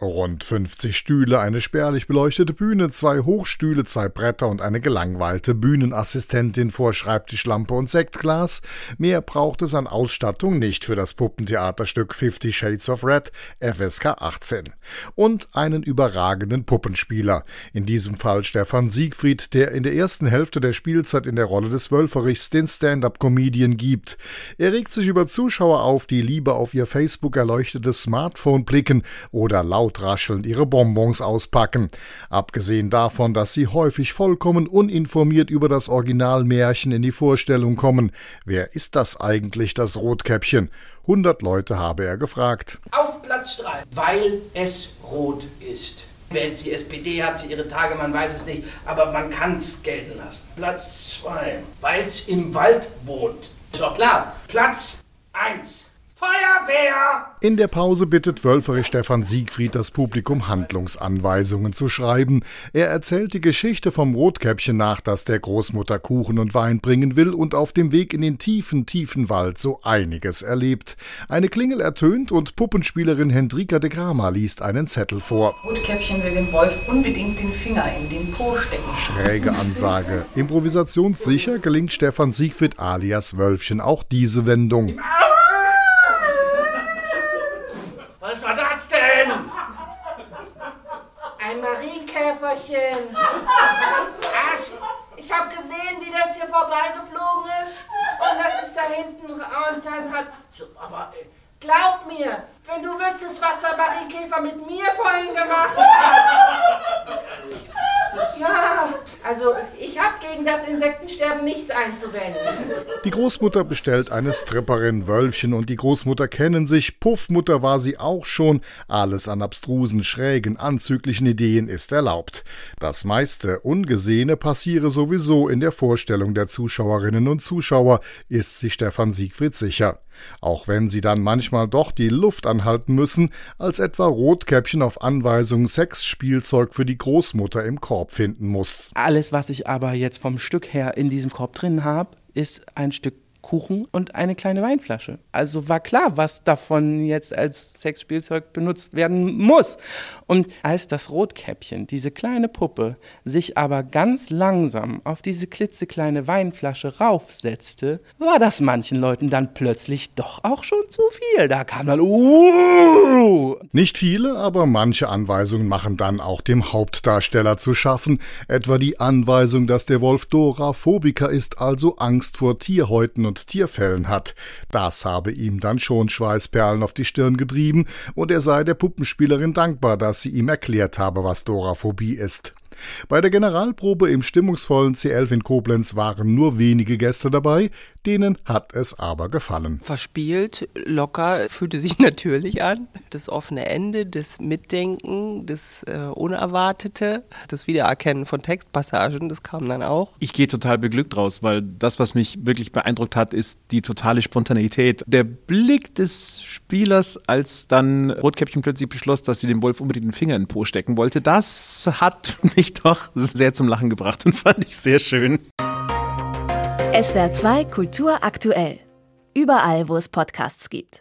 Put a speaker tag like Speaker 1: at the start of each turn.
Speaker 1: Rund 50 Stühle, eine spärlich beleuchtete Bühne, zwei Hochstühle, zwei Bretter und eine gelangweilte Bühnenassistentin vor Schreibtischlampe und Sektglas. Mehr braucht es an Ausstattung nicht für das Puppentheaterstück Fifty Shades of Red FSK 18. Und einen überragenden Puppenspieler. In diesem Fall Stefan Siegfried, der in der ersten Hälfte der Spielzeit in der Rolle des Wölferichs den Stand-up-Comedian gibt. Er regt sich über Zuschauer auf, die lieber auf ihr Facebook erleuchtetes Smartphone blicken oder laut laut ihre Bonbons auspacken. Abgesehen davon, dass sie häufig vollkommen uninformiert über das Originalmärchen in die Vorstellung kommen. Wer ist das eigentlich, das Rotkäppchen? Hundert Leute habe er gefragt.
Speaker 2: Auf Platz 3, weil es rot ist. Wählt sie SPD, hat sie ihre Tage, man weiß es nicht, aber man kann es gelten lassen. Platz 2, weil es im Wald wohnt. Ist doch klar. Platz 1. Feuerwehr!
Speaker 1: In der Pause bittet Wölferich Stefan Siegfried das Publikum Handlungsanweisungen zu schreiben. Er erzählt die Geschichte vom Rotkäppchen nach, das der Großmutter Kuchen und Wein bringen will und auf dem Weg in den tiefen, tiefen Wald so einiges erlebt. Eine Klingel ertönt und Puppenspielerin Hendrika de Grama liest einen Zettel vor.
Speaker 3: Rotkäppchen will dem Wolf unbedingt den Finger in den Po stecken.
Speaker 1: Schräge Ansage. Improvisationssicher gelingt Stefan Siegfried alias Wölfchen auch diese Wendung.
Speaker 4: Ein Marienkäferchen. Was? Ich habe gesehen, wie das hier vorbeigeflogen ist. Und das ist da hinten. Und dann hat. Aber äh, glaub mir, wenn du wüsstest, was der Marienkäfer mit mir vorhin gemacht hat. Also ich habe gegen das Insektensterben nichts einzuwenden.
Speaker 1: Die Großmutter bestellt eine Stripperin, Wölfchen und die Großmutter kennen sich. Puffmutter war sie auch schon. Alles an abstrusen, schrägen, anzüglichen Ideen ist erlaubt. Das meiste Ungesehene passiere sowieso in der Vorstellung der Zuschauerinnen und Zuschauer, ist sich Stefan Siegfried sicher auch wenn sie dann manchmal doch die Luft anhalten müssen, als etwa Rotkäppchen auf Anweisung Sexspielzeug für die Großmutter im Korb finden muss.
Speaker 5: Alles, was ich aber jetzt vom Stück her in diesem Korb drin habe, ist ein Stück Kuchen und eine kleine Weinflasche. Also war klar, was davon jetzt als Sexspielzeug benutzt werden muss. Und als das Rotkäppchen, diese kleine Puppe, sich aber ganz langsam auf diese klitzekleine Weinflasche raufsetzte, war das manchen Leuten dann plötzlich doch auch schon zu viel. Da kam dann, uh!
Speaker 1: Nicht viele, aber manche Anweisungen machen dann auch dem Hauptdarsteller zu schaffen. Etwa die Anweisung, dass der Wolf Dora Phobiker ist, also Angst vor Tierhäuten und Tierfällen hat. Das habe ihm dann schon Schweißperlen auf die Stirn getrieben, und er sei der Puppenspielerin dankbar, dass sie ihm erklärt habe, was Doraphobie ist. Bei der Generalprobe im stimmungsvollen C11 in Koblenz waren nur wenige Gäste dabei, denen hat es aber gefallen.
Speaker 6: Verspielt, locker, fühlte sich natürlich an. Das offene Ende, das Mitdenken, das äh, Unerwartete, das Wiedererkennen von Textpassagen, das kam dann auch.
Speaker 7: Ich gehe total beglückt raus, weil das, was mich wirklich beeindruckt hat, ist die totale Spontaneität. Der Blick des Spielers, als dann Rotkäppchen plötzlich beschloss, dass sie dem Wolf unbedingt den Finger in den Po stecken wollte, das hat mich mich doch sehr zum Lachen gebracht und fand ich sehr schön.
Speaker 8: SWR 2 Kultur aktuell. Überall, wo es Podcasts gibt.